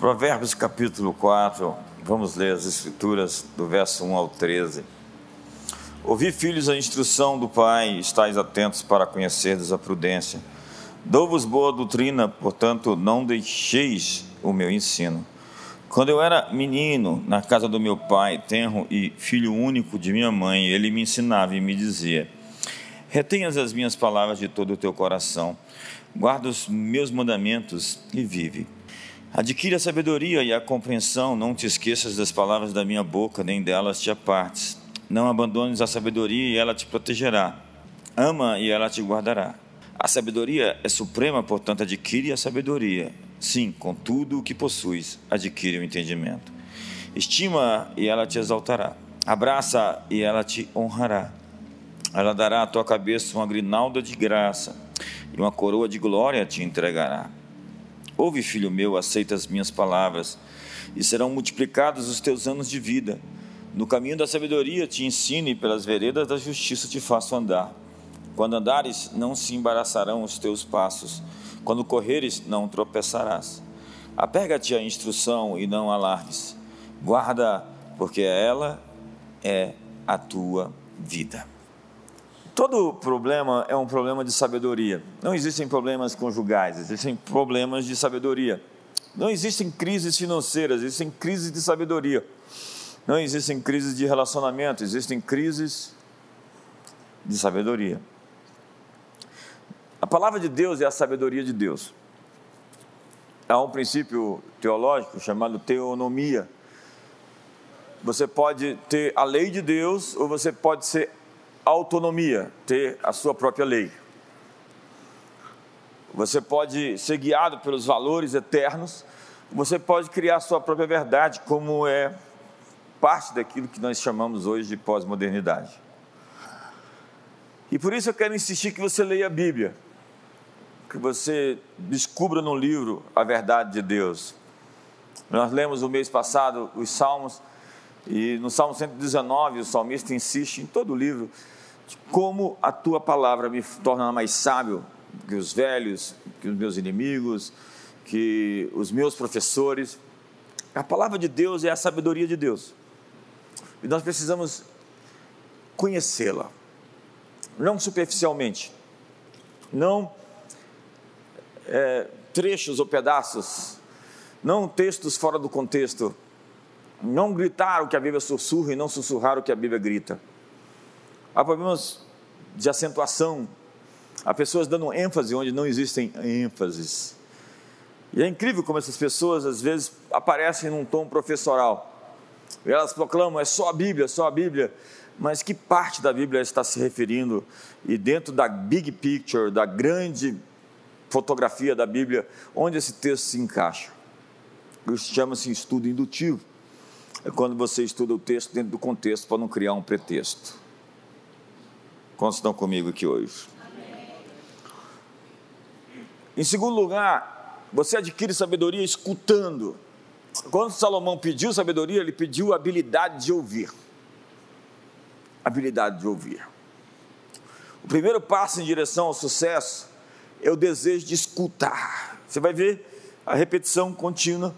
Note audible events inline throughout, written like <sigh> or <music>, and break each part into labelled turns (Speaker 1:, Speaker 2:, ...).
Speaker 1: Provérbios capítulo 4, vamos ler as escrituras do verso 1 ao 13. Ouvi, filhos, a instrução do Pai, estáis atentos para conhecerdes a prudência. Dou-vos boa doutrina, portanto, não deixeis o meu ensino. Quando eu era menino, na casa do meu pai, tenro e filho único de minha mãe, ele me ensinava e me dizia: Retenhas as minhas palavras de todo o teu coração, guarda os meus mandamentos e vive. Adquire a sabedoria e a compreensão, não te esqueças das palavras da minha boca, nem delas te apartes. Não abandones a sabedoria e ela te protegerá. Ama e ela te guardará. A sabedoria é suprema, portanto, adquire a sabedoria. Sim, com tudo o que possuis, adquire o entendimento. Estima e ela te exaltará. Abraça e ela te honrará. Ela dará à tua cabeça uma grinalda de graça e uma coroa de glória te entregará. Ouve, filho meu, aceita as minhas palavras, e serão multiplicados os teus anos de vida. No caminho da sabedoria te ensine, pelas veredas da justiça te faço andar. Quando andares, não se embaraçarão os teus passos. Quando correres, não tropeçarás. Apega-te à instrução e não alardes. Guarda, porque ela é a tua vida. Todo problema é um problema de sabedoria. Não existem problemas conjugais, existem problemas de sabedoria. Não existem crises financeiras, existem crises de sabedoria. Não existem crises de relacionamento, existem crises de sabedoria. A palavra de Deus é a sabedoria de Deus. Há um princípio teológico chamado teonomia. Você pode ter a lei de Deus ou você pode ser autonomia, ter a sua própria lei. Você pode ser guiado pelos valores eternos, você pode criar a sua própria verdade, como é parte daquilo que nós chamamos hoje de pós-modernidade. E por isso eu quero insistir que você leia a Bíblia, que você descubra no livro a verdade de Deus. Nós lemos no mês passado os Salmos, e no Salmo 119 o salmista insiste em todo o livro como a tua palavra me torna mais sábio que os velhos, que os meus inimigos, que os meus professores. A palavra de Deus é a sabedoria de Deus. E nós precisamos conhecê-la, não superficialmente, não é, trechos ou pedaços, não textos fora do contexto, não gritar o que a Bíblia sussurra e não sussurrar o que a Bíblia grita. Há problemas de acentuação, há pessoas dando ênfase onde não existem ênfases. E é incrível como essas pessoas às vezes aparecem num tom professoral. E elas proclamam, é só a Bíblia, só a Bíblia. Mas que parte da Bíblia está se referindo? E dentro da big picture, da grande fotografia da Bíblia, onde esse texto se encaixa? Isso chama-se estudo indutivo. É quando você estuda o texto dentro do contexto para não criar um pretexto. Quantos estão comigo aqui hoje? Em segundo lugar, você adquire sabedoria escutando. Quando Salomão pediu sabedoria, ele pediu habilidade de ouvir. Habilidade de ouvir. O primeiro passo em direção ao sucesso é o desejo de escutar. Você vai ver a repetição contínua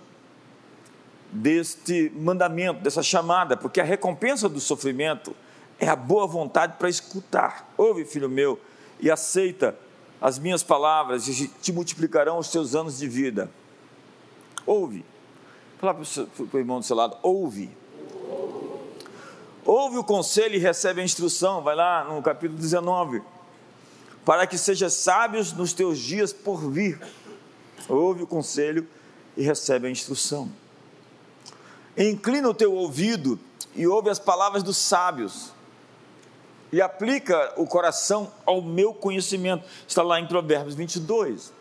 Speaker 1: deste mandamento, dessa chamada, porque a recompensa do sofrimento é a boa vontade para escutar. Ouve, filho meu, e aceita as minhas palavras e te multiplicarão os teus anos de vida. Ouve. Fala para o irmão do seu lado, ouve. Ouve o conselho e recebe a instrução. Vai lá no capítulo 19. Para que sejas sábios nos teus dias por vir. Ouve o conselho e recebe a instrução. Inclina o teu ouvido e ouve as palavras dos sábios e aplica o coração ao meu conhecimento. Está lá em Provérbios 22.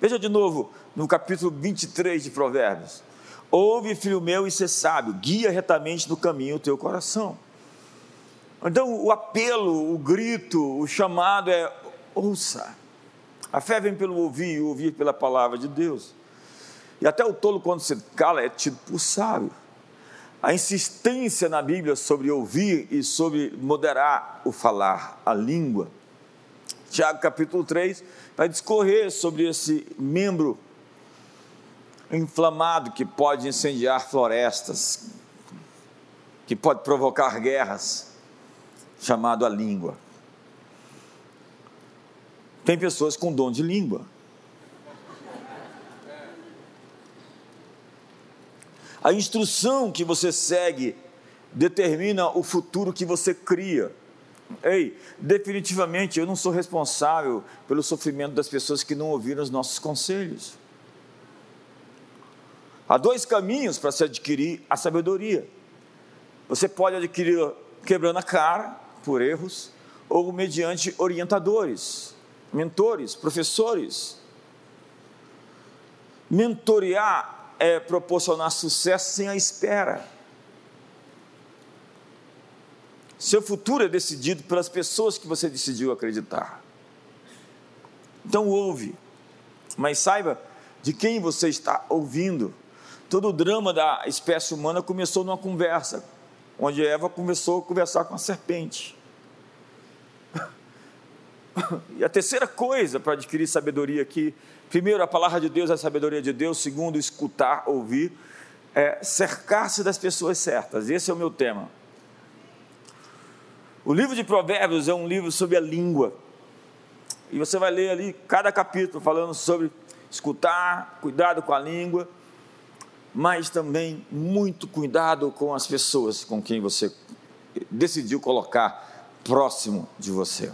Speaker 1: Veja de novo no capítulo 23 de Provérbios. Ouve, filho meu, e ser sábio, guia retamente no caminho o teu coração. Então, o apelo, o grito, o chamado é: ouça. A fé vem pelo ouvir e ouvir pela palavra de Deus. E até o tolo, quando se cala, é tido por sábio a insistência na Bíblia sobre ouvir e sobre moderar o falar, a língua. Tiago capítulo 3 vai discorrer sobre esse membro inflamado que pode incendiar florestas, que pode provocar guerras, chamado a língua. Tem pessoas com dom de língua. A instrução que você segue determina o futuro que você cria. Ei, definitivamente eu não sou responsável pelo sofrimento das pessoas que não ouviram os nossos conselhos. Há dois caminhos para se adquirir a sabedoria. Você pode adquirir quebrando a cara por erros ou mediante orientadores, mentores, professores. Mentorear é proporcionar sucesso sem a espera. Seu futuro é decidido pelas pessoas que você decidiu acreditar. Então ouve, mas saiba de quem você está ouvindo. Todo o drama da espécie humana começou numa conversa, onde Eva começou a conversar com a serpente. <laughs> E a terceira coisa para adquirir sabedoria aqui, primeiro, a palavra de Deus é a sabedoria de Deus, segundo, escutar, ouvir, é cercar-se das pessoas certas. Esse é o meu tema. O livro de Provérbios é um livro sobre a língua. E você vai ler ali cada capítulo falando sobre escutar, cuidado com a língua, mas também muito cuidado com as pessoas com quem você decidiu colocar próximo de você.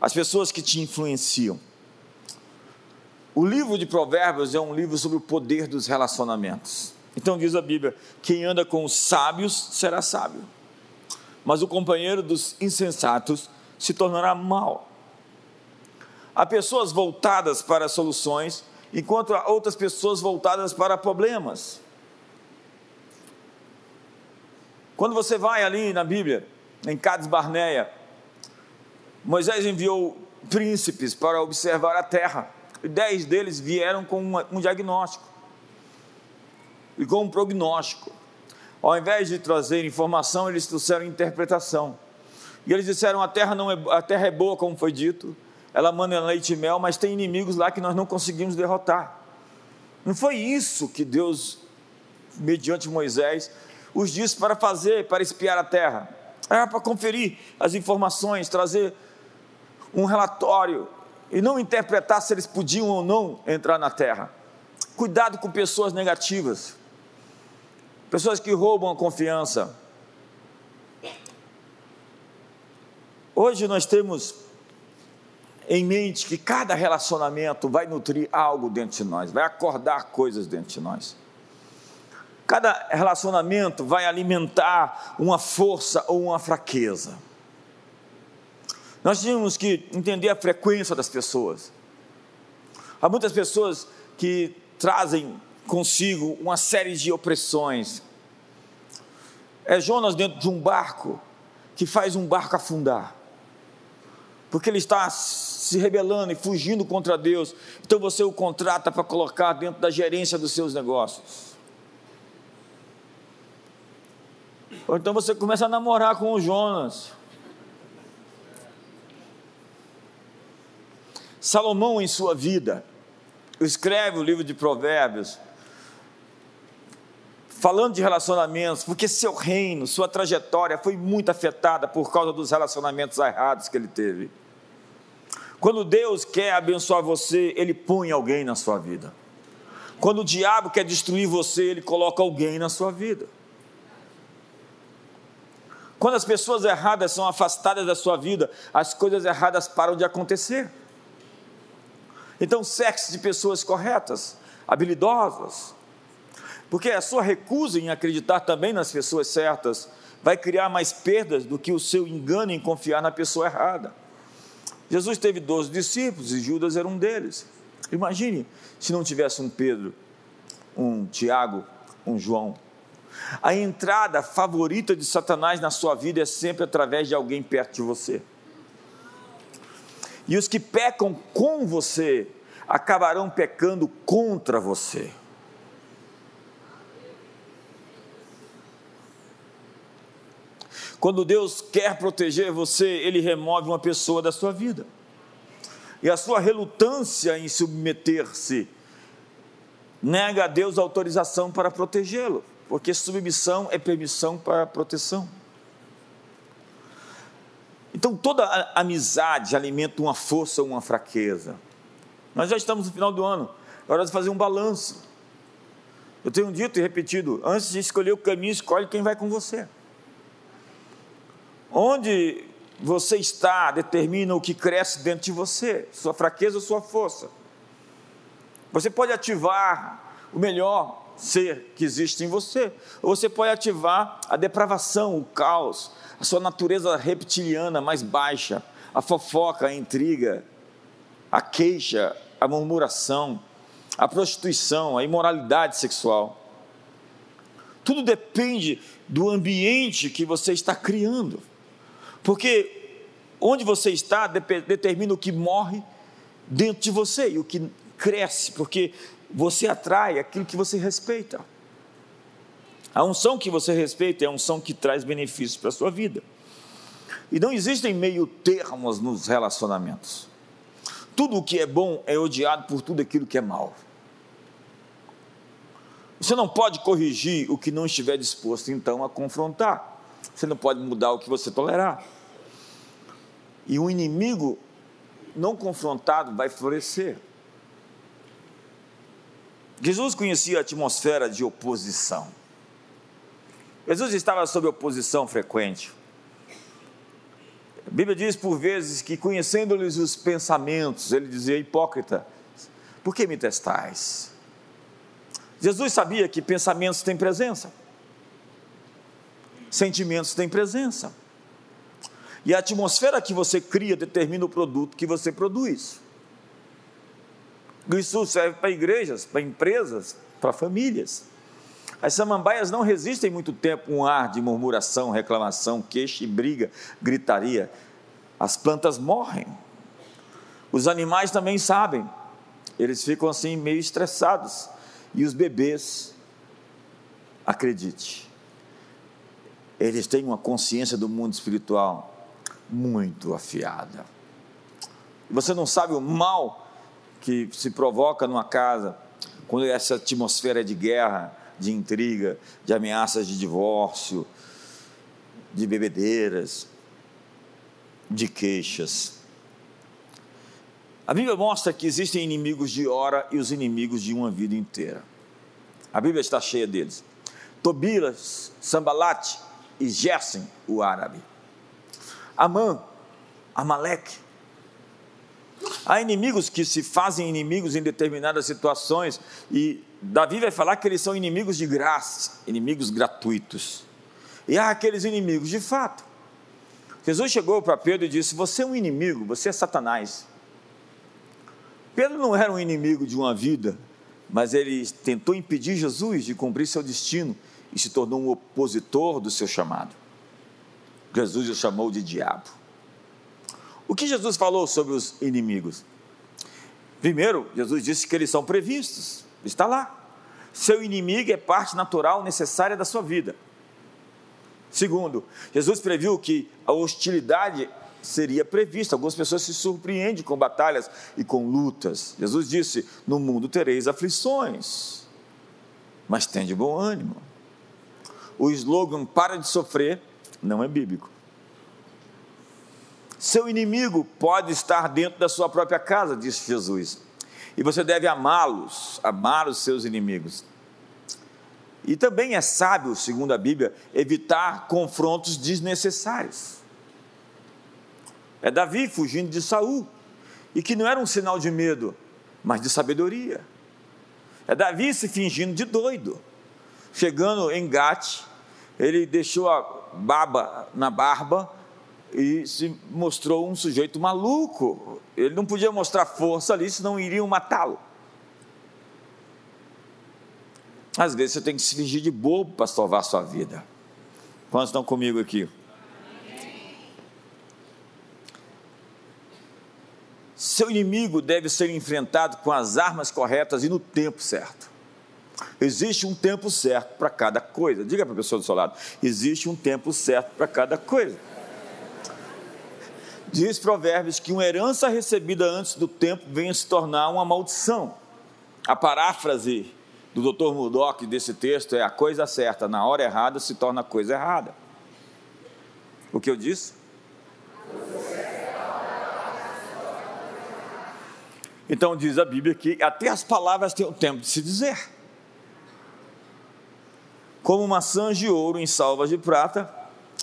Speaker 1: As pessoas que te influenciam. O livro de Provérbios é um livro sobre o poder dos relacionamentos. Então diz a Bíblia: quem anda com os sábios será sábio mas o companheiro dos insensatos se tornará mal. Há pessoas voltadas para soluções, enquanto há outras pessoas voltadas para problemas. Quando você vai ali na Bíblia, em Cades Barneia, Moisés enviou príncipes para observar a terra, dez deles vieram com um diagnóstico e com um prognóstico. Ao invés de trazer informação, eles trouxeram interpretação. E eles disseram: a terra, não é, a terra é boa, como foi dito, ela manda leite e mel, mas tem inimigos lá que nós não conseguimos derrotar. Não foi isso que Deus, mediante Moisés, os disse para fazer, para espiar a terra. Era para conferir as informações, trazer um relatório e não interpretar se eles podiam ou não entrar na terra. Cuidado com pessoas negativas pessoas que roubam a confiança. Hoje nós temos em mente que cada relacionamento vai nutrir algo dentro de nós, vai acordar coisas dentro de nós. Cada relacionamento vai alimentar uma força ou uma fraqueza. Nós temos que entender a frequência das pessoas. Há muitas pessoas que trazem consigo uma série de opressões. É Jonas dentro de um barco que faz um barco afundar. Porque ele está se rebelando e fugindo contra Deus. Então você o contrata para colocar dentro da gerência dos seus negócios. Ou então você começa a namorar com o Jonas. Salomão, em sua vida, escreve o livro de Provérbios, falando de relacionamentos, porque seu reino, sua trajetória foi muito afetada por causa dos relacionamentos errados que ele teve. Quando Deus quer abençoar você, Ele põe alguém na sua vida. Quando o diabo quer destruir você, ele coloca alguém na sua vida. Quando as pessoas erradas são afastadas da sua vida, as coisas erradas param de acontecer. Então, sexo de pessoas corretas, habilidosas, porque a sua recusa em acreditar também nas pessoas certas vai criar mais perdas do que o seu engano em confiar na pessoa errada. Jesus teve 12 discípulos e Judas era um deles. Imagine se não tivesse um Pedro, um Tiago, um João. A entrada favorita de Satanás na sua vida é sempre através de alguém perto de você. E os que pecam com você acabarão pecando contra você. Quando Deus quer proteger você, Ele remove uma pessoa da sua vida. E a sua relutância em submeter-se nega a Deus autorização para protegê-lo, porque submissão é permissão para proteção. Então toda amizade alimenta uma força ou uma fraqueza. Nós já estamos no final do ano, é hora de fazer um balanço. Eu tenho dito e repetido: antes de escolher o caminho, escolhe quem vai com você. Onde você está determina o que cresce dentro de você, sua fraqueza ou sua força. Você pode ativar o melhor ser que existe em você, ou você pode ativar a depravação, o caos, a sua natureza reptiliana mais baixa, a fofoca, a intriga, a queixa, a murmuração, a prostituição, a imoralidade sexual. Tudo depende do ambiente que você está criando. Porque onde você está determina o que morre dentro de você e o que cresce, porque você atrai aquilo que você respeita. A unção que você respeita é a unção que traz benefícios para a sua vida. E não existem meio termos nos relacionamentos. Tudo o que é bom é odiado por tudo aquilo que é mal. Você não pode corrigir o que não estiver disposto, então, a confrontar. Você não pode mudar o que você tolerar. E um inimigo não confrontado vai florescer. Jesus conhecia a atmosfera de oposição. Jesus estava sob oposição frequente. A Bíblia diz por vezes que, conhecendo-lhes os pensamentos, ele dizia: Hipócrita, por que me testais? Jesus sabia que pensamentos têm presença, sentimentos têm presença, e a atmosfera que você cria determina o produto que você produz. Isso serve para igrejas, para empresas, para famílias. As samambaias não resistem muito tempo um ar de murmuração, reclamação, queixa e briga, gritaria. As plantas morrem. Os animais também sabem. Eles ficam assim meio estressados. E os bebês, acredite, eles têm uma consciência do mundo espiritual muito afiada. Você não sabe o mal que se provoca numa casa quando essa atmosfera é de guerra, de intriga, de ameaças de divórcio, de bebedeiras, de queixas. A Bíblia mostra que existem inimigos de hora e os inimigos de uma vida inteira. A Bíblia está cheia deles. Tobias, Sambalate e Gersen, o árabe. Amã, Amaleque, Há inimigos que se fazem inimigos em determinadas situações, e Davi vai falar que eles são inimigos de graça, inimigos gratuitos. E há aqueles inimigos de fato. Jesus chegou para Pedro e disse: Você é um inimigo, você é Satanás. Pedro não era um inimigo de uma vida, mas ele tentou impedir Jesus de cumprir seu destino e se tornou um opositor do seu chamado. Jesus o chamou de diabo. O que Jesus falou sobre os inimigos? Primeiro, Jesus disse que eles são previstos, está lá. Seu inimigo é parte natural necessária da sua vida. Segundo, Jesus previu que a hostilidade seria prevista. Algumas pessoas se surpreendem com batalhas e com lutas. Jesus disse: No mundo tereis aflições, mas tem de bom ânimo. O slogan para de sofrer não é bíblico. Seu inimigo pode estar dentro da sua própria casa, disse Jesus. E você deve amá-los, amar os seus inimigos. E também é sábio, segundo a Bíblia, evitar confrontos desnecessários. É Davi fugindo de Saul, e que não era um sinal de medo, mas de sabedoria. É Davi se fingindo de doido. Chegando em Gate, ele deixou a baba na barba e se mostrou um sujeito maluco. Ele não podia mostrar força ali, senão iriam matá-lo. Às vezes você tem que se fingir de bobo para salvar a sua vida. Quantos estão comigo aqui? Seu inimigo deve ser enfrentado com as armas corretas e no tempo certo. Existe um tempo certo para cada coisa. Diga para a pessoa do seu lado: existe um tempo certo para cada coisa. Diz Provérbios que uma herança recebida antes do tempo vem a se tornar uma maldição. A paráfrase do Dr. Murdoch desse texto é a coisa certa, na hora errada se torna coisa errada. O que eu disse? Então diz a Bíblia que até as palavras têm o tempo de se dizer. Como maçãs de ouro em salvas de prata,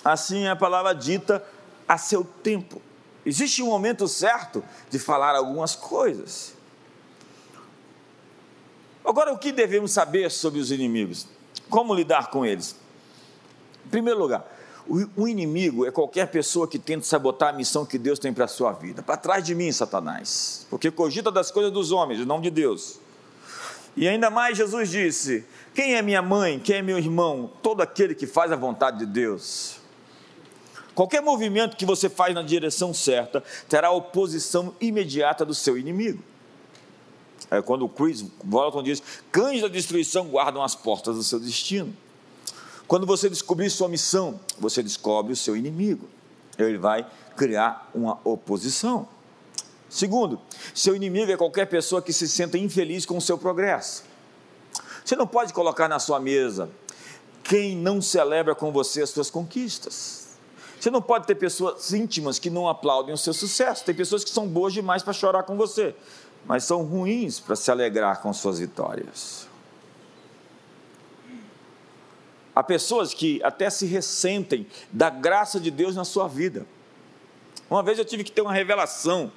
Speaker 1: assim é a palavra dita a seu tempo. Existe um momento certo de falar algumas coisas. Agora, o que devemos saber sobre os inimigos? Como lidar com eles? Em primeiro lugar, o inimigo é qualquer pessoa que tenta sabotar a missão que Deus tem para a sua vida. Para trás de mim, Satanás, porque cogita das coisas dos homens, não de Deus. E ainda mais, Jesus disse: Quem é minha mãe? Quem é meu irmão? Todo aquele que faz a vontade de Deus. Qualquer movimento que você faz na direção certa terá oposição imediata do seu inimigo. É quando o Chris Walton diz: cães da destruição guardam as portas do seu destino. Quando você descobrir sua missão, você descobre o seu inimigo. Ele vai criar uma oposição. Segundo, seu inimigo é qualquer pessoa que se senta infeliz com o seu progresso. Você não pode colocar na sua mesa quem não celebra com você as suas conquistas. Você não pode ter pessoas íntimas que não aplaudem o seu sucesso. Tem pessoas que são boas demais para chorar com você mas são ruins para se alegrar com suas vitórias. Há pessoas que até se ressentem da graça de Deus na sua vida. Uma vez eu tive que ter uma revelação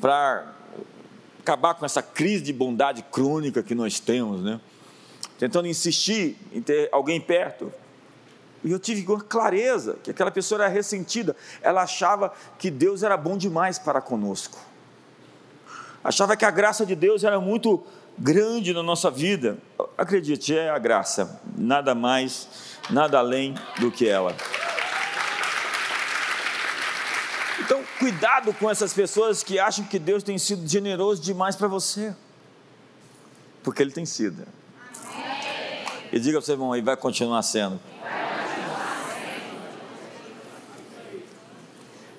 Speaker 1: para acabar com essa crise de bondade crônica que nós temos, né? Tentando insistir em ter alguém perto. E eu tive clareza que aquela pessoa era ressentida. Ela achava que Deus era bom demais para conosco achava que a graça de Deus era muito grande na nossa vida. Acredite, é a graça, nada mais, nada além do que ela. Então, cuidado com essas pessoas que acham que Deus tem sido generoso demais para você, porque Ele tem sido. E diga para você, irmão, e vai continuar sendo.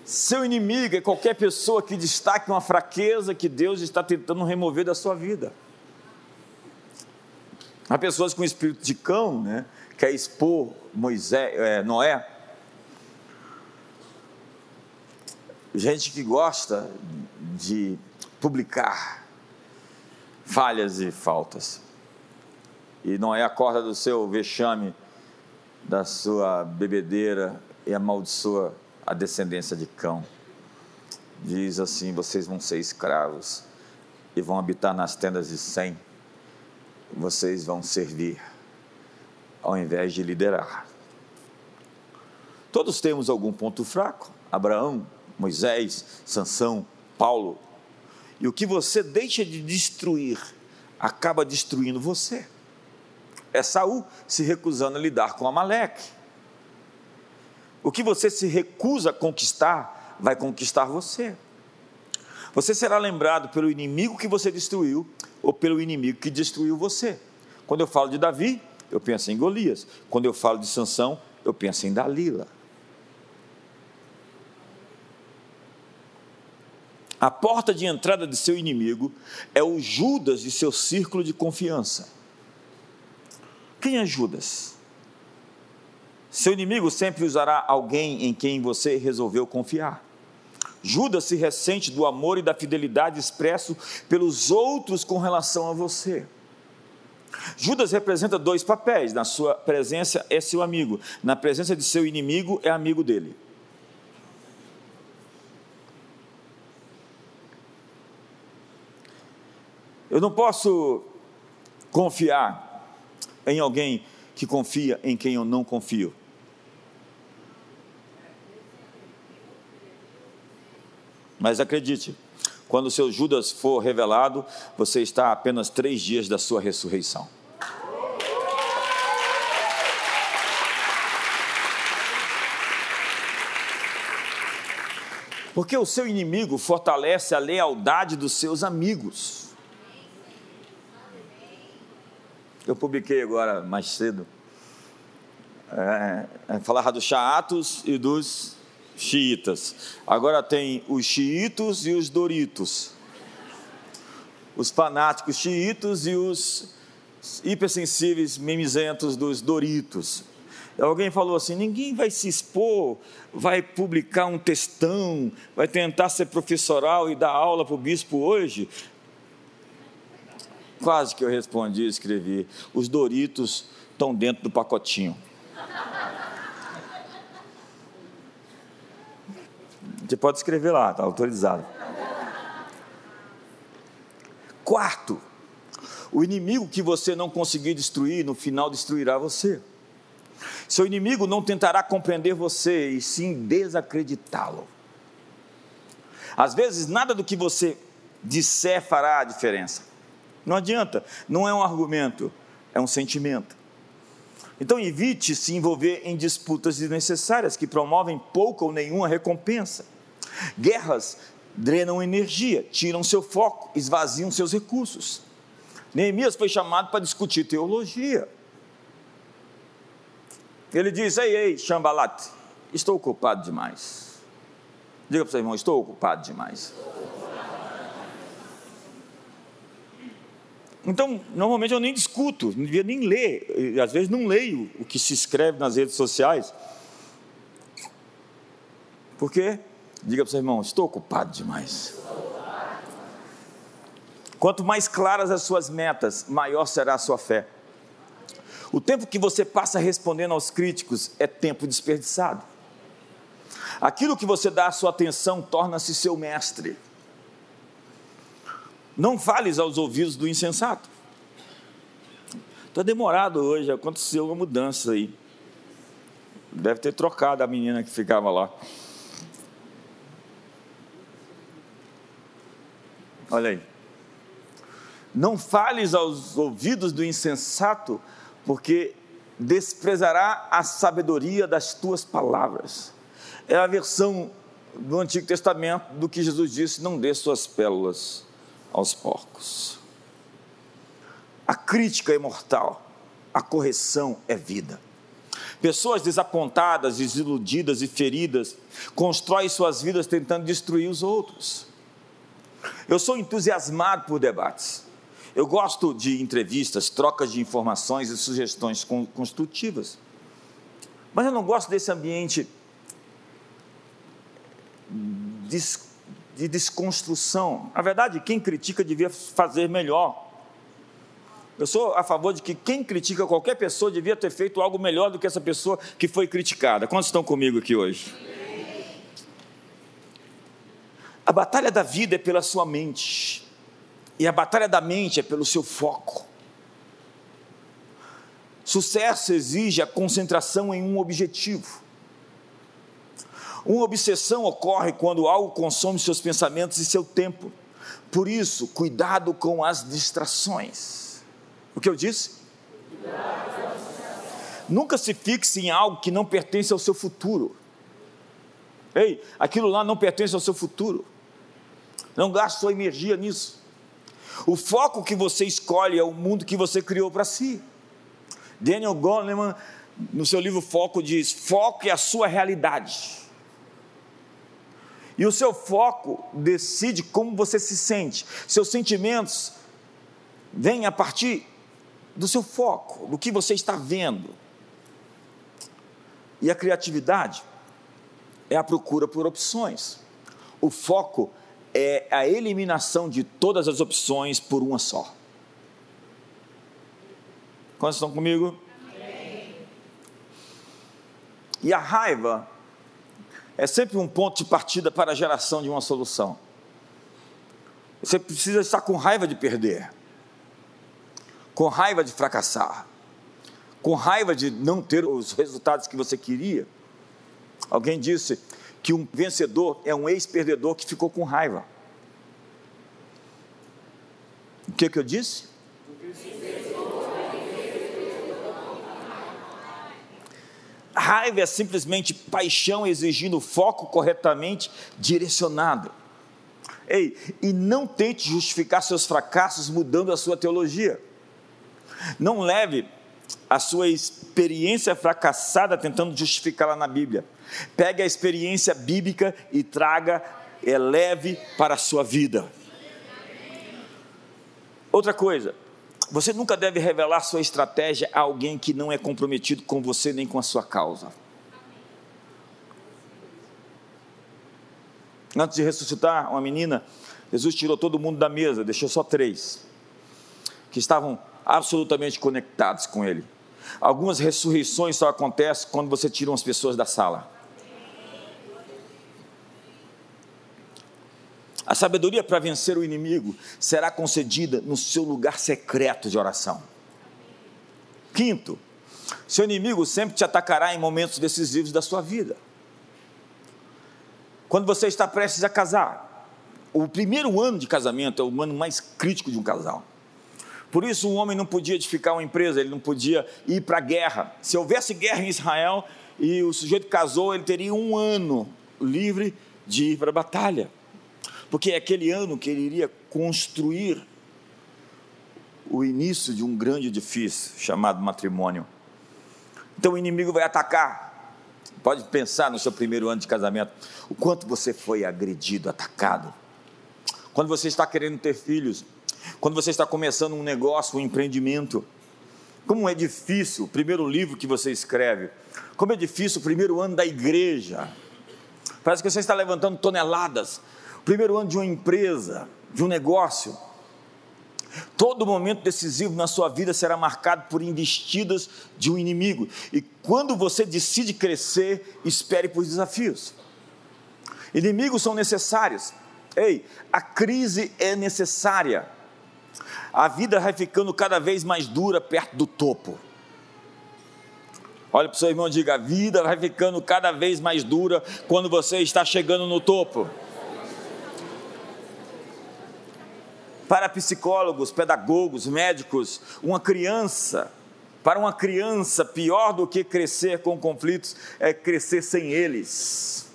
Speaker 1: Seu inimigo é qualquer pessoa que destaque uma fraqueza que Deus está tentando remover da sua vida. Há pessoas com espírito de cão, né? Quer expor Moisés, é, Noé. Gente que gosta de publicar falhas e faltas. E Noé acorda do seu vexame, da sua bebedeira e amaldiçoa a descendência de cão. Diz assim: vocês vão ser escravos e vão habitar nas tendas de Sem. Vocês vão servir ao invés de liderar. Todos temos algum ponto fraco. Abraão, Moisés, Sansão, Paulo. E o que você deixa de destruir acaba destruindo você. É Saul se recusando a lidar com Amaleque. O que você se recusa a conquistar, vai conquistar você. Você será lembrado pelo inimigo que você destruiu ou pelo inimigo que destruiu você. Quando eu falo de Davi, eu penso em Golias. Quando eu falo de Sansão, eu penso em Dalila. A porta de entrada de seu inimigo é o Judas de seu círculo de confiança. Quem é Judas? Seu inimigo sempre usará alguém em quem você resolveu confiar. Judas se ressente do amor e da fidelidade expresso pelos outros com relação a você. Judas representa dois papéis: na sua presença é seu amigo, na presença de seu inimigo é amigo dele. Eu não posso confiar em alguém que confia em quem eu não confio. Mas acredite, quando seu Judas for revelado, você está a apenas três dias da sua ressurreição. Porque o seu inimigo fortalece a lealdade dos seus amigos. Eu publiquei agora mais cedo. É, é, falava dos chatos e dos xiitas. Agora tem os xiitos e os doritos. Os fanáticos xiitos e os hipersensíveis, mimizentos dos Doritos. Alguém falou assim: ninguém vai se expor, vai publicar um textão, vai tentar ser professoral e dar aula para o bispo hoje. Quase que eu respondi e escrevi: os Doritos estão dentro do pacotinho. Você pode escrever lá, está autorizado. Quarto, o inimigo que você não conseguir destruir, no final destruirá você. Seu inimigo não tentará compreender você, e sim desacreditá-lo. Às vezes, nada do que você disser fará a diferença. Não adianta, não é um argumento, é um sentimento. Então, evite se envolver em disputas desnecessárias que promovem pouca ou nenhuma recompensa. Guerras drenam energia, tiram seu foco, esvaziam seus recursos. Neemias foi chamado para discutir teologia. Ele diz: Ei, ei, Chambalat, estou ocupado demais. Diga para o seu irmão: Estou ocupado demais. Então, normalmente eu nem discuto, não devia nem ler, às vezes não leio o que se escreve nas redes sociais. Por quê? Diga para o seu irmão: Estou ocupado demais. Quanto mais claras as suas metas, maior será a sua fé. O tempo que você passa respondendo aos críticos é tempo desperdiçado. Aquilo que você dá a sua atenção torna-se seu mestre. Não fales aos ouvidos do insensato. Está demorado hoje, aconteceu uma mudança aí. Deve ter trocado a menina que ficava lá. Olha aí. Não fales aos ouvidos do insensato, porque desprezará a sabedoria das tuas palavras. É a versão do Antigo Testamento do que Jesus disse: não dê suas pérolas aos porcos. A crítica é mortal, a correção é vida. Pessoas desapontadas, desiludidas e feridas constroem suas vidas tentando destruir os outros. Eu sou entusiasmado por debates. Eu gosto de entrevistas, trocas de informações e sugestões construtivas. Mas eu não gosto desse ambiente de desconstrução. Na verdade, quem critica devia fazer melhor. Eu sou a favor de que quem critica qualquer pessoa devia ter feito algo melhor do que essa pessoa que foi criticada. Quantos estão comigo aqui hoje? A batalha da vida é pela sua mente. E a batalha da mente é pelo seu foco. Sucesso exige a concentração em um objetivo. Uma obsessão ocorre quando algo consome seus pensamentos e seu tempo. Por isso, cuidado com as distrações. O que eu disse? Nunca se fixe em algo que não pertence ao seu futuro. Ei, aquilo lá não pertence ao seu futuro. Não gaste sua energia nisso. O foco que você escolhe é o mundo que você criou para si. Daniel Goleman, no seu livro Foco, diz: foco é a sua realidade. E o seu foco decide como você se sente. Seus sentimentos vêm a partir do seu foco, do que você está vendo. E a criatividade é a procura por opções. O foco é a eliminação de todas as opções por uma só. Quantos estão comigo? Amém. E a raiva é sempre um ponto de partida para a geração de uma solução. Você precisa estar com raiva de perder, com raiva de fracassar, com raiva de não ter os resultados que você queria. Alguém disse: que um vencedor é um ex-perdedor que ficou com raiva. O que, que eu disse? Raiva é simplesmente paixão exigindo foco corretamente direcionado. Ei, e não tente justificar seus fracassos mudando a sua teologia. Não leve a sua experiência fracassada tentando justificá-la na Bíblia. Pegue a experiência bíblica e traga, eleve para a sua vida. Outra coisa, Você nunca deve revelar sua estratégia a alguém que não é comprometido com você nem com a sua causa. Antes de ressuscitar uma menina, Jesus tirou todo mundo da mesa, deixou só três, que estavam absolutamente conectados com Ele. Algumas ressurreições só acontecem quando você tira umas pessoas da sala. A sabedoria para vencer o inimigo será concedida no seu lugar secreto de oração. Quinto, seu inimigo sempre te atacará em momentos decisivos da sua vida. Quando você está prestes a casar, o primeiro ano de casamento é o ano mais crítico de um casal. Por isso, um homem não podia edificar uma empresa, ele não podia ir para a guerra. Se houvesse guerra em Israel e o sujeito casou, ele teria um ano livre de ir para a batalha porque é aquele ano que ele iria construir o início de um grande edifício chamado matrimônio. Então o inimigo vai atacar. Pode pensar no seu primeiro ano de casamento, o quanto você foi agredido, atacado. Quando você está querendo ter filhos, quando você está começando um negócio, um empreendimento, como é difícil o primeiro livro que você escreve, como é difícil o primeiro ano da igreja. Parece que você está levantando toneladas, primeiro ano de uma empresa, de um negócio. Todo momento decisivo na sua vida será marcado por investidas de um inimigo. E quando você decide crescer, espere por desafios. Inimigos são necessários. Ei, a crise é necessária. A vida vai ficando cada vez mais dura perto do topo. Olha para o seu irmão e diga: a vida vai ficando cada vez mais dura quando você está chegando no topo. Para psicólogos, pedagogos, médicos, uma criança, para uma criança, pior do que crescer com conflitos é crescer sem eles.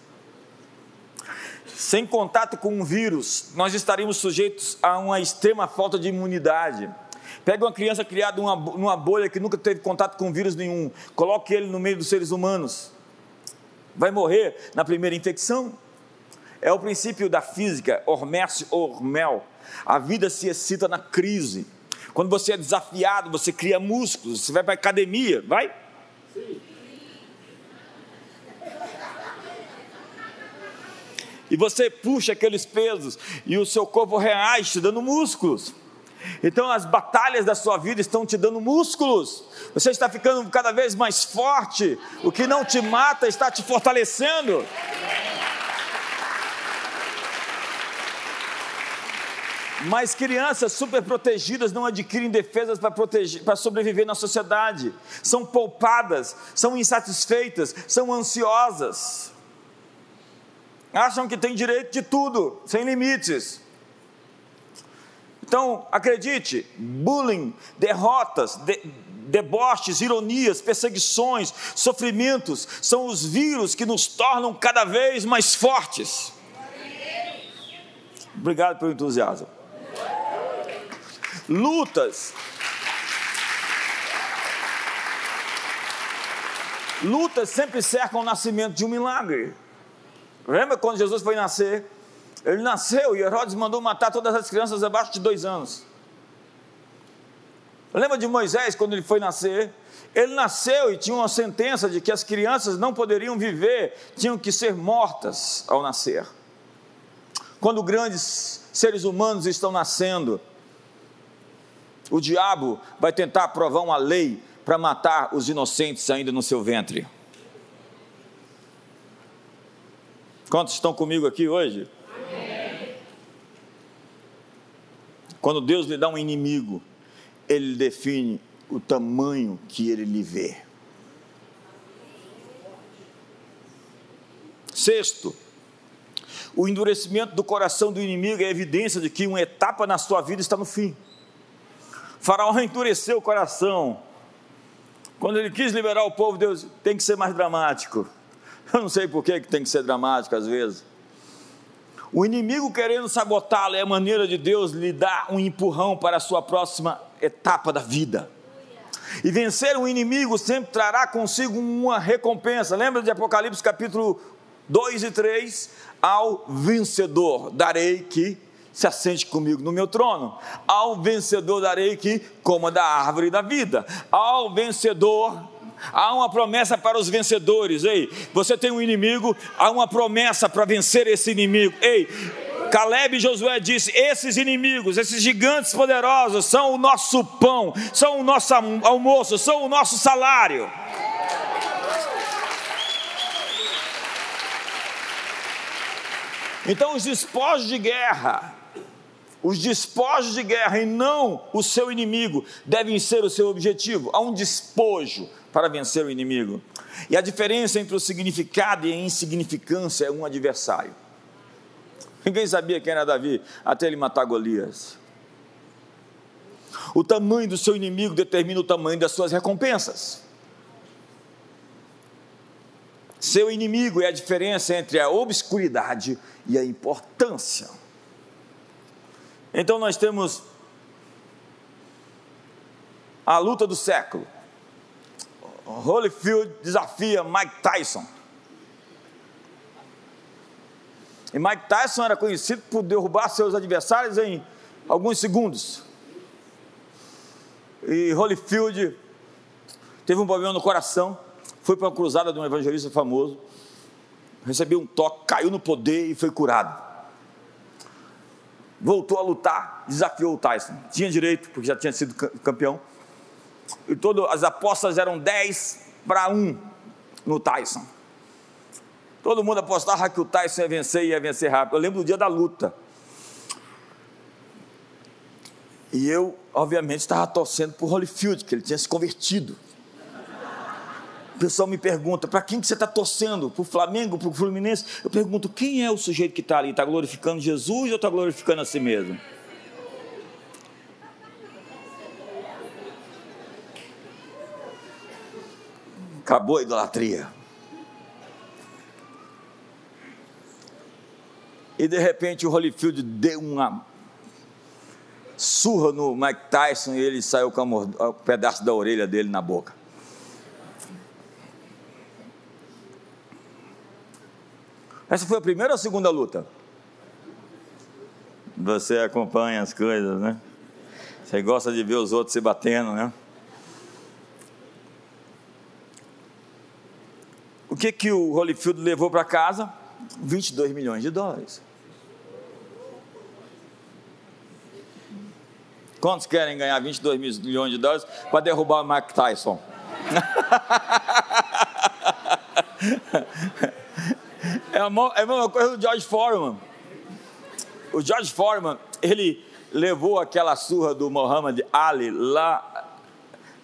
Speaker 1: Sem contato com um vírus, nós estaríamos sujeitos a uma extrema falta de imunidade. Pega uma criança criada numa, numa bolha que nunca teve contato com vírus nenhum, coloque ele no meio dos seres humanos, vai morrer na primeira infecção. É o princípio da física, Hormércio Hormel, a vida se excita na crise. Quando você é desafiado, você cria músculos. Você vai para a academia, vai? E você puxa aqueles pesos e o seu corpo reage te dando músculos. Então as batalhas da sua vida estão te dando músculos. Você está ficando cada vez mais forte. O que não te mata está te fortalecendo. Mas crianças super protegidas não adquirem defesas para, sobreviver na sociedade. São poupadas, são insatisfeitas, são ansiosas. Acham que têm direito de tudo, sem limites. Então, acredite: bullying, derrotas, de, deboches, ironias, perseguições, sofrimentos são os vírus que nos tornam cada vez mais fortes. Obrigado pelo entusiasmo lutas. Lutas sempre cercam o nascimento de um milagre. Lembra quando Jesus foi nascer? Ele nasceu e Herodes mandou matar todas as crianças abaixo de dois anos. Lembra de Moisés quando ele foi nascer? Ele nasceu e tinha uma sentença de que as crianças não poderiam viver, tinham que ser mortas ao nascer. Quando grandes seres humanos estão nascendo, o diabo vai tentar aprovar uma lei para matar os inocentes ainda no seu ventre. Quantos estão comigo aqui hoje? Amém. Quando Deus lhe dá um inimigo, Ele define o tamanho que Ele lhe vê. Sexto, o endurecimento do coração do inimigo é evidência de que uma etapa na sua vida está no fim. Faraó endureceu o coração. Quando ele quis liberar o povo, Deus tem que ser mais dramático. Eu não sei por que tem que ser dramático às vezes. O inimigo querendo sabotá-lo é a maneira de Deus lhe dar um empurrão para a sua próxima etapa da vida. E vencer um inimigo sempre trará consigo uma recompensa. Lembra de Apocalipse capítulo 2 e 3? Ao vencedor darei que se assente comigo no meu trono. Ao vencedor darei que coma da árvore da vida. Ao vencedor Há uma promessa para os vencedores. Ei, você tem um inimigo, há uma promessa para vencer esse inimigo. Ei, Caleb e Josué disse: esses inimigos, esses gigantes poderosos, são o nosso pão, são o nosso almoço, são o nosso salário. Então, os despojos de guerra, os despojos de guerra e não o seu inimigo devem ser o seu objetivo. Há um despojo para vencer o inimigo. E a diferença entre o significado e a insignificância é um adversário. Ninguém sabia quem era Davi até ele matar Golias. O tamanho do seu inimigo determina o tamanho das suas recompensas. Seu inimigo é a diferença entre a obscuridade e a importância. Então nós temos a luta do século. Holyfield desafia Mike Tyson. E Mike Tyson era conhecido por derrubar seus adversários em alguns segundos. E Holyfield teve um problema no coração foi para uma cruzada de um evangelista famoso, recebeu um toque, caiu no poder e foi curado. Voltou a lutar, desafiou o Tyson. Tinha direito, porque já tinha sido campeão. E todas as apostas eram 10 para 1 no Tyson. Todo mundo apostava que o Tyson ia vencer e ia vencer rápido. Eu lembro do dia da luta. E eu, obviamente, estava torcendo por Holyfield, que ele tinha se convertido. O pessoal me pergunta, para quem que você está torcendo? Para o Flamengo, para o Fluminense? Eu pergunto, quem é o sujeito que está ali? Está glorificando Jesus ou está glorificando a si mesmo? Acabou a idolatria. E de repente o Holyfield deu uma surra no Mike Tyson e ele saiu com um pedaço da orelha dele na boca. Essa foi a primeira ou a segunda luta? Você acompanha as coisas, né? Você gosta de ver os outros se batendo, né? O que que o Holyfield levou para casa? 22 milhões de dólares. Quantos querem ganhar 22 milhões de dólares para derrubar o Mike Tyson? <laughs> É a, é a mesma coisa do George Foreman. O George Foreman, ele levou aquela surra do Muhammad Ali lá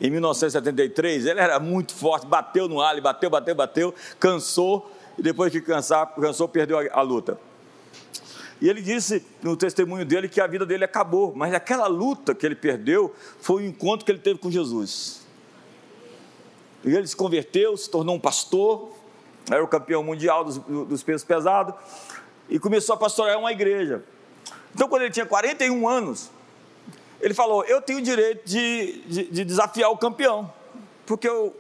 Speaker 1: em 1973. Ele era muito forte, bateu no Ali, bateu, bateu, bateu, cansou, e depois que cansar, cansou, perdeu a, a luta. E ele disse no testemunho dele que a vida dele acabou, mas aquela luta que ele perdeu foi o encontro que ele teve com Jesus. E ele se converteu, se tornou um pastor, era o campeão mundial dos, dos pesos pesados, e começou a pastorear uma igreja. Então, quando ele tinha 41 anos, ele falou: Eu tenho o direito de, de, de desafiar o campeão, porque eu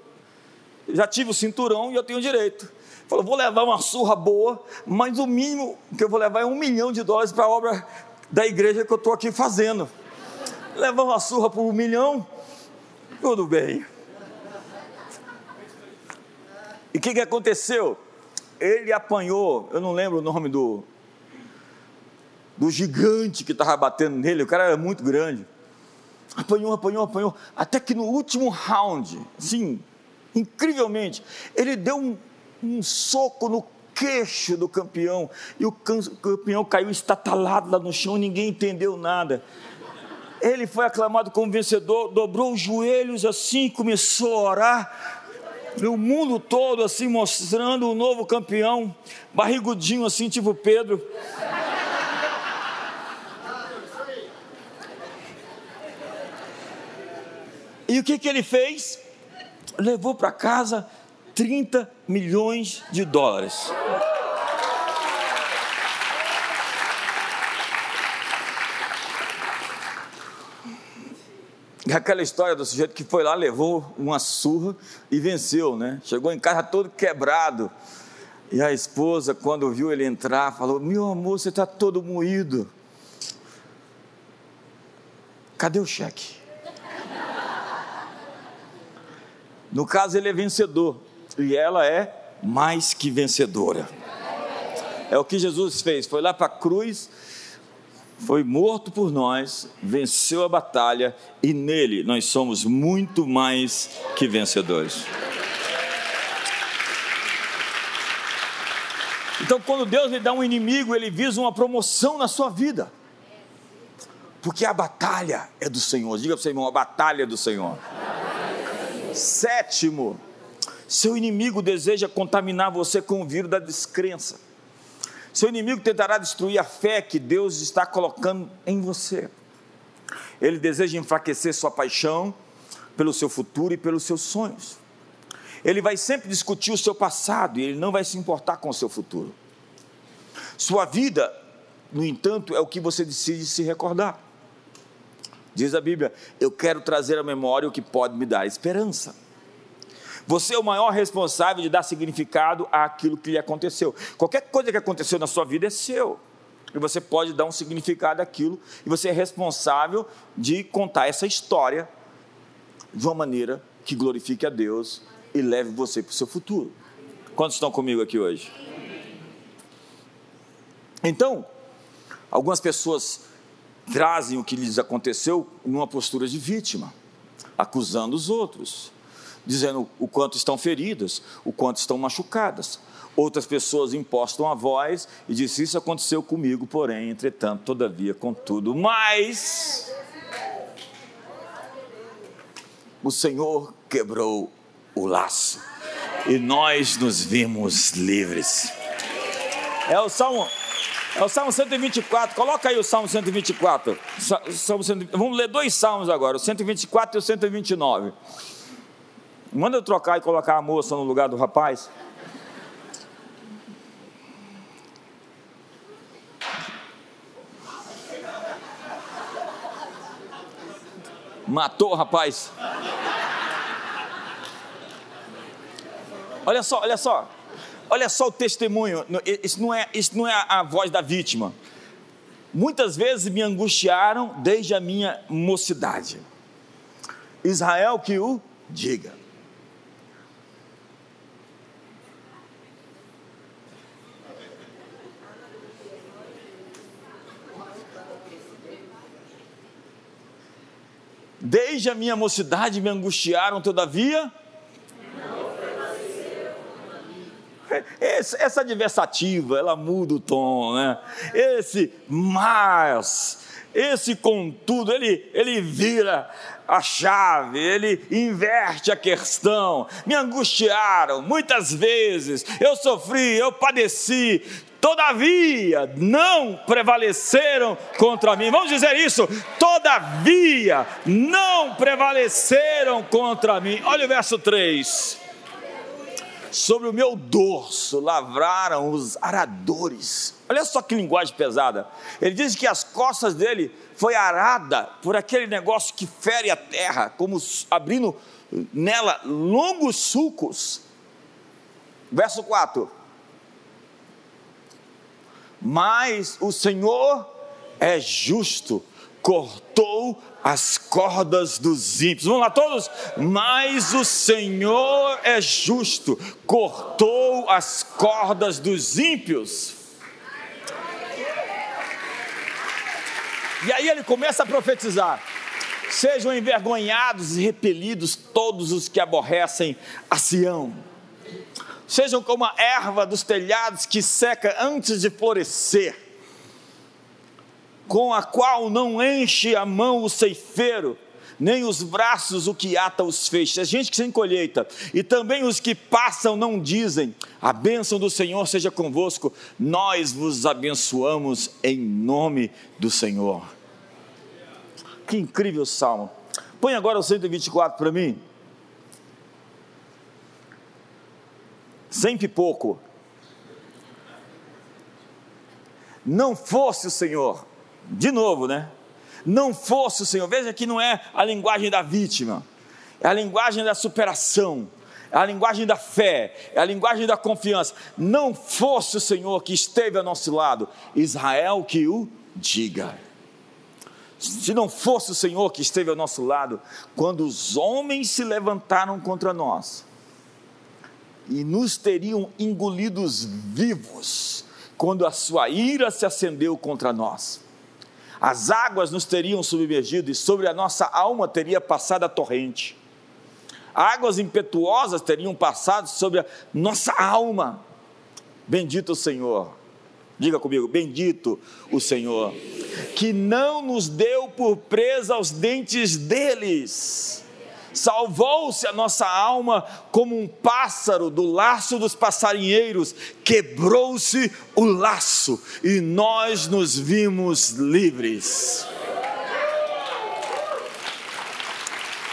Speaker 1: já tive o cinturão e eu tenho o direito. Ele falou: Vou levar uma surra boa, mas o mínimo que eu vou levar é um milhão de dólares para a obra da igreja que eu estou aqui fazendo. Levar uma surra por um milhão, tudo bem. E o que, que aconteceu? Ele apanhou, eu não lembro o nome do, do gigante que estava batendo nele, o cara era muito grande. Apanhou, apanhou, apanhou, até que no último round, sim, incrivelmente, ele deu um, um soco no queixo do campeão, e o campeão caiu estatalado lá no chão, ninguém entendeu nada. Ele foi aclamado como vencedor, dobrou os joelhos assim, começou a orar, o mundo todo assim mostrando o um novo campeão, barrigudinho assim, tipo Pedro. E o que, que ele fez? Levou para casa 30 milhões de dólares. Aquela história do sujeito que foi lá, levou uma surra e venceu, né? Chegou em casa todo quebrado. E a esposa, quando viu ele entrar, falou: Meu amor, você está todo moído. cadê o cheque? No caso, ele é vencedor e ela é mais que vencedora. É o que Jesus fez, foi lá para a cruz, foi morto por nós, venceu a batalha e nele nós somos muito mais que vencedores. Então, quando Deus lhe dá um inimigo, ele visa uma promoção na sua vida. Porque a batalha é do Senhor. Diga para o seu irmão: a batalha é do Senhor. Sétimo, seu inimigo deseja contaminar você com o vírus da descrença. Seu inimigo tentará destruir a fé que Deus está colocando em você. Ele deseja enfraquecer sua paixão pelo seu futuro e pelos seus sonhos. Ele vai sempre discutir o seu passado e ele não vai se importar com o seu futuro. Sua vida, no entanto, é o que você decide se recordar. Diz a Bíblia: Eu quero trazer à memória o que pode me dar esperança. Você é o maior responsável de dar significado àquilo que lhe aconteceu. Qualquer coisa que aconteceu na sua vida é seu. E você pode dar um significado àquilo. E você é responsável de contar essa história de uma maneira que glorifique a Deus e leve você para o seu futuro. Quantos estão comigo aqui hoje? Então, algumas pessoas trazem o que lhes aconteceu numa postura de vítima, acusando os outros, dizendo o quanto estão feridas, o quanto estão machucadas. Outras pessoas impostam a voz e dizem: Isso aconteceu comigo, porém, entretanto, todavia, contudo, mas o Senhor quebrou o laço e nós nos vimos livres. É o Salmo é o Salmo 124, coloca aí o Salmo 124. Salmo 124. Vamos ler dois salmos agora, o 124 e o 129. Manda eu trocar e colocar a moça no lugar do rapaz. Matou o rapaz. Olha só, olha só. Olha só o testemunho, isso não é, isso não é a voz da vítima. Muitas vezes me angustiaram desde a minha mocidade. Israel que o diga. Desde a minha mocidade me angustiaram, todavia essa adversativa, ela muda o tom, né? Esse mas, esse contudo, ele, ele vira a chave, ele inverte a questão. Me angustiaram muitas vezes, eu sofri, eu padeci, todavia não prevaleceram contra mim. Vamos dizer isso? Todavia não prevaleceram contra mim. Olha o verso 3 sobre o meu dorso lavraram os aradores. Olha só que linguagem pesada. Ele diz que as costas dele foi arada por aquele negócio que fere a terra, como abrindo nela longos sulcos. Verso 4. Mas o Senhor é justo, cortou as cordas dos ímpios. Vamos lá todos? Mas o Senhor é justo, cortou as cordas dos ímpios. E aí ele começa a profetizar: sejam envergonhados e repelidos todos os que aborrecem a Sião. Sejam como a erva dos telhados que seca antes de florescer com a qual não enche a mão o ceifeiro, nem os braços o que ata os feixes. A gente que sem colheita, e também os que passam não dizem: A bênção do Senhor seja convosco, nós vos abençoamos em nome do Senhor. Que incrível salmo. Põe agora o 124 para mim. Sempre pouco. Não fosse o Senhor de novo, né? Não fosse o Senhor, veja que não é a linguagem da vítima, é a linguagem da superação, é a linguagem da fé, é a linguagem da confiança. Não fosse o Senhor que esteve ao nosso lado, Israel que o diga. se não fosse o Senhor que esteve ao nosso lado, quando os homens se levantaram contra nós e nos teriam engolidos vivos, quando a sua ira se acendeu contra nós. As águas nos teriam submergido e sobre a nossa alma teria passado a torrente. Águas impetuosas teriam passado sobre a nossa alma. Bendito o Senhor. Diga comigo, bendito o Senhor, que não nos deu por presa aos dentes deles. Salvou-se a nossa alma como um pássaro do laço dos passarinheiros, quebrou-se o laço e nós nos vimos livres.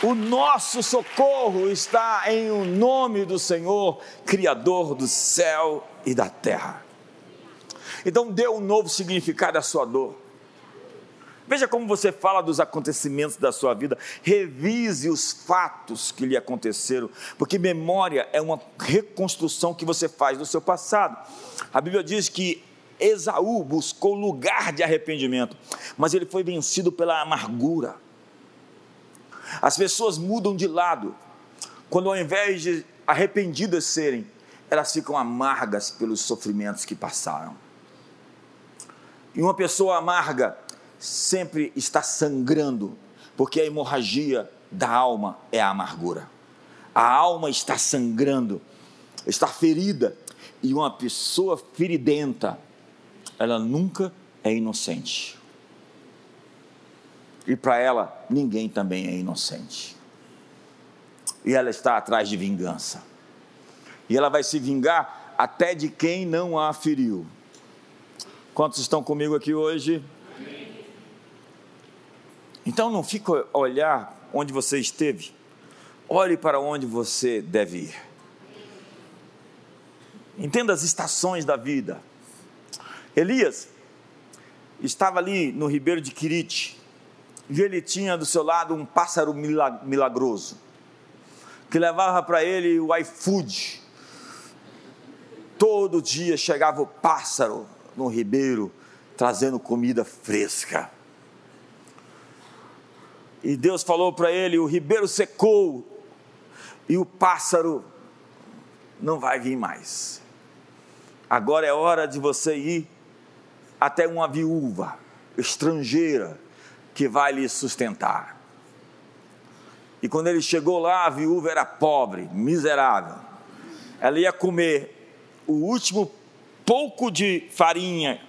Speaker 1: O nosso socorro está em o nome do Senhor, Criador do céu e da terra. Então dê um novo significado à sua dor. Veja como você fala dos acontecimentos da sua vida, revise os fatos que lhe aconteceram, porque memória é uma reconstrução que você faz do seu passado. A Bíblia diz que Esaú buscou lugar de arrependimento, mas ele foi vencido pela amargura. As pessoas mudam de lado, quando ao invés de arrependidas serem, elas ficam amargas pelos sofrimentos que passaram. E uma pessoa amarga sempre está sangrando, porque a hemorragia da alma é a amargura. A alma está sangrando, está ferida, e uma pessoa feridenta, ela nunca é inocente. E para ela, ninguém também é inocente. E ela está atrás de vingança. E ela vai se vingar até de quem não a feriu. Quantos estão comigo aqui hoje? Então não fique a olhar onde você esteve, olhe para onde você deve ir. Entenda as estações da vida. Elias estava ali no ribeiro de Quirite, e ele tinha do seu lado um pássaro milagroso, que levava para ele o iFood. Todo dia chegava o pássaro no ribeiro, trazendo comida fresca. E Deus falou para ele: o ribeiro secou e o pássaro não vai vir mais. Agora é hora de você ir até uma viúva estrangeira que vai lhe sustentar. E quando ele chegou lá, a viúva era pobre, miserável. Ela ia comer o último pouco de farinha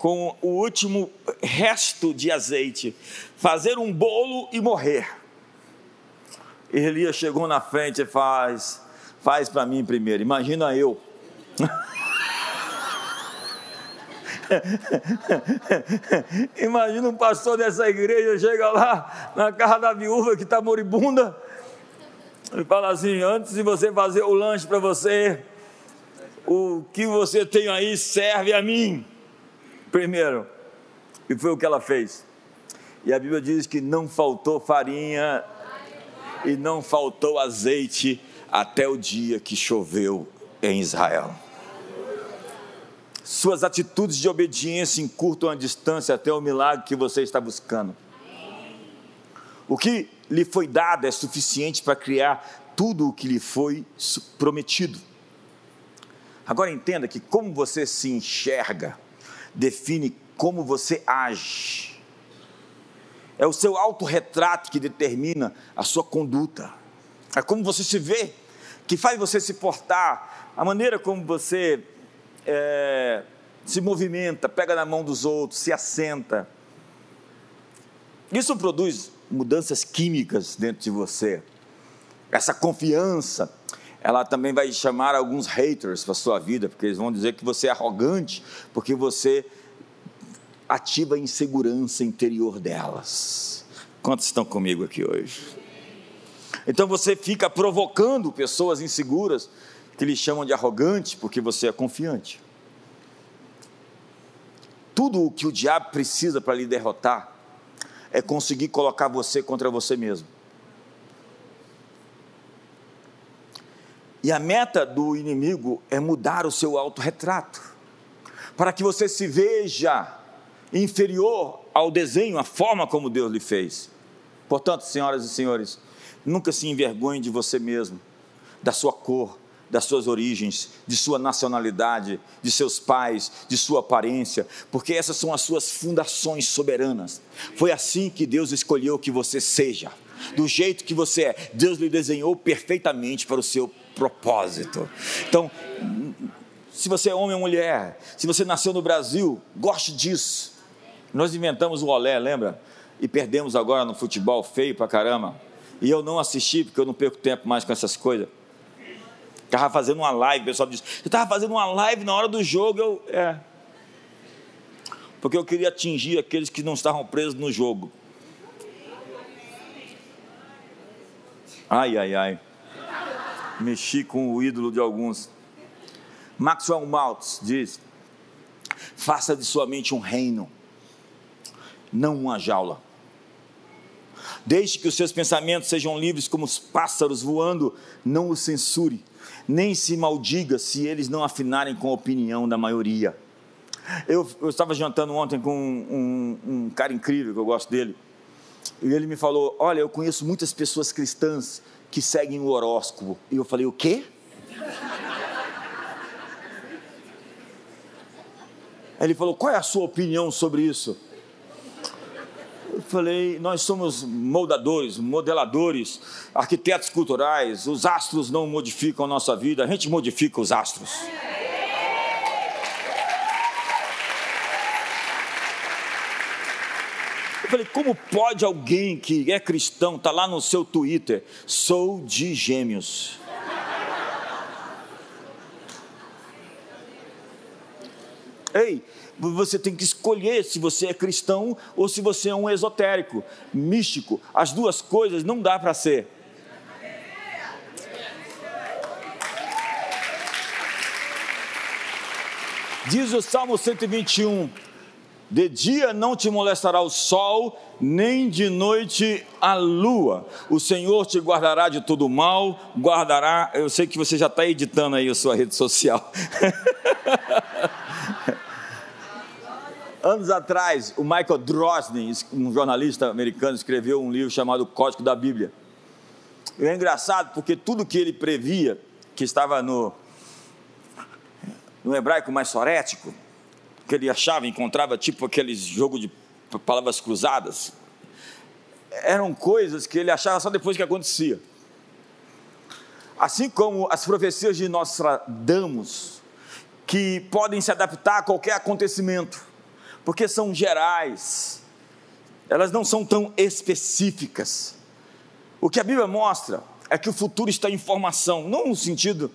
Speaker 1: com o último resto de azeite, fazer um bolo e morrer. E Elias chegou na frente e faz, faz para mim primeiro. Imagina eu. <laughs> Imagina um pastor dessa igreja chega lá na casa da viúva que está moribunda e fala assim: antes de você fazer o lanche para você, o que você tem aí serve a mim. Primeiro, e foi o que ela fez. E a Bíblia diz que não faltou farinha e não faltou azeite até o dia que choveu em Israel. Suas atitudes de obediência encurtam a distância até o milagre que você está buscando. O que lhe foi dado é suficiente para criar tudo o que lhe foi prometido. Agora entenda que como você se enxerga define como você age. É o seu autorretrato que determina a sua conduta. É como você se vê que faz você se portar, a maneira como você é, se movimenta, pega na mão dos outros, se assenta. Isso produz mudanças químicas dentro de você. Essa confiança, ela também vai chamar alguns haters para a sua vida, porque eles vão dizer que você é arrogante, porque você ativa a insegurança interior delas. Quantos estão comigo aqui hoje? Então você fica provocando pessoas inseguras que lhe chamam de arrogante porque você é confiante. Tudo o que o diabo precisa para lhe derrotar é conseguir colocar você contra você mesmo. E a meta do inimigo é mudar o seu autorretrato, para que você se veja inferior ao desenho, à forma como Deus lhe fez. Portanto, senhoras e senhores, nunca se envergonhe de você mesmo, da sua cor, das suas origens, de sua nacionalidade, de seus pais, de sua aparência, porque essas são as suas fundações soberanas. Foi assim que Deus escolheu que você seja, do jeito que você é. Deus lhe desenhou perfeitamente para o seu propósito. Então, se você é homem ou mulher, se você nasceu no Brasil, goste disso. Nós inventamos o olé, lembra? E perdemos agora no futebol feio pra caramba. E eu não assisti porque eu não perco tempo mais com essas coisas. Estava fazendo uma live, o pessoal disse, eu estava fazendo uma live na hora do jogo, eu. É. Porque eu queria atingir aqueles que não estavam presos no jogo. Ai, ai, ai. Mexi com o ídolo de alguns. Maxwell Maltz diz: faça de sua mente um reino, não uma jaula. Deixe que os seus pensamentos sejam livres como os pássaros voando, não os censure nem se maldiga se eles não afinarem com a opinião da maioria. Eu, eu estava jantando ontem com um, um, um cara incrível, que eu gosto dele, e ele me falou: Olha, eu conheço muitas pessoas cristãs que seguem o horóscopo. E eu falei: O quê? Ele falou: Qual é a sua opinião sobre isso? Eu falei, nós somos moldadores, modeladores, arquitetos culturais, os astros não modificam a nossa vida, a gente modifica os astros. Eu falei, como pode alguém que é cristão, está lá no seu Twitter, sou de gêmeos? Ei, você tem que escolher se você é cristão ou se você é um esotérico, místico. As duas coisas não dá para ser. Diz o Salmo 121: De dia não te molestará o sol, nem de noite a lua. O Senhor te guardará de todo mal, guardará. Eu sei que você já está editando aí a sua rede social. <laughs> Anos atrás, o Michael Drosnin, um jornalista americano, escreveu um livro chamado Código da Bíblia. E é engraçado porque tudo que ele previa, que estava no, no hebraico mais sorético, que ele achava, encontrava tipo aqueles jogo de palavras cruzadas, eram coisas que ele achava só depois que acontecia. Assim como as profecias de Nostradamus, que podem se adaptar a qualquer acontecimento porque são gerais, elas não são tão específicas. O que a Bíblia mostra é que o futuro está em formação, não no sentido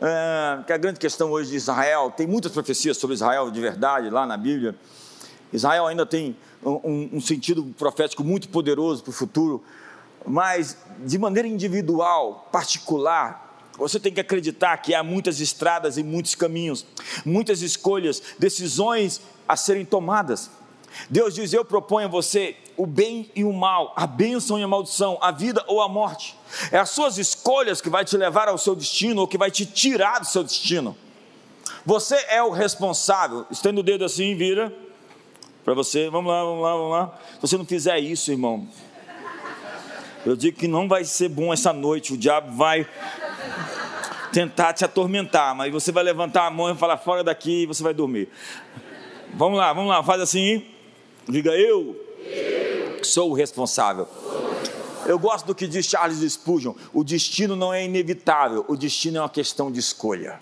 Speaker 1: é, que a grande questão hoje de Israel, tem muitas profecias sobre Israel de verdade lá na Bíblia. Israel ainda tem um, um sentido profético muito poderoso para o futuro, mas de maneira individual, particular, você tem que acreditar que há muitas estradas e muitos caminhos, muitas escolhas, decisões a serem tomadas. Deus diz: Eu proponho a você o bem e o mal, a bênção e a maldição, a vida ou a morte. É as suas escolhas que vai te levar ao seu destino ou que vai te tirar do seu destino. Você é o responsável. Estenda o dedo assim, vira para você. Vamos lá, vamos lá, vamos lá. Se você não fizer isso, irmão, eu digo que não vai ser bom essa noite. O diabo vai tentar te atormentar, mas você vai levantar a mão e falar fora daqui e você vai dormir. Vamos lá, vamos lá, faz assim. Diga eu, eu. sou o responsável. Eu gosto do que diz Charles Spurgeon: o destino não é inevitável, o destino é uma questão de escolha.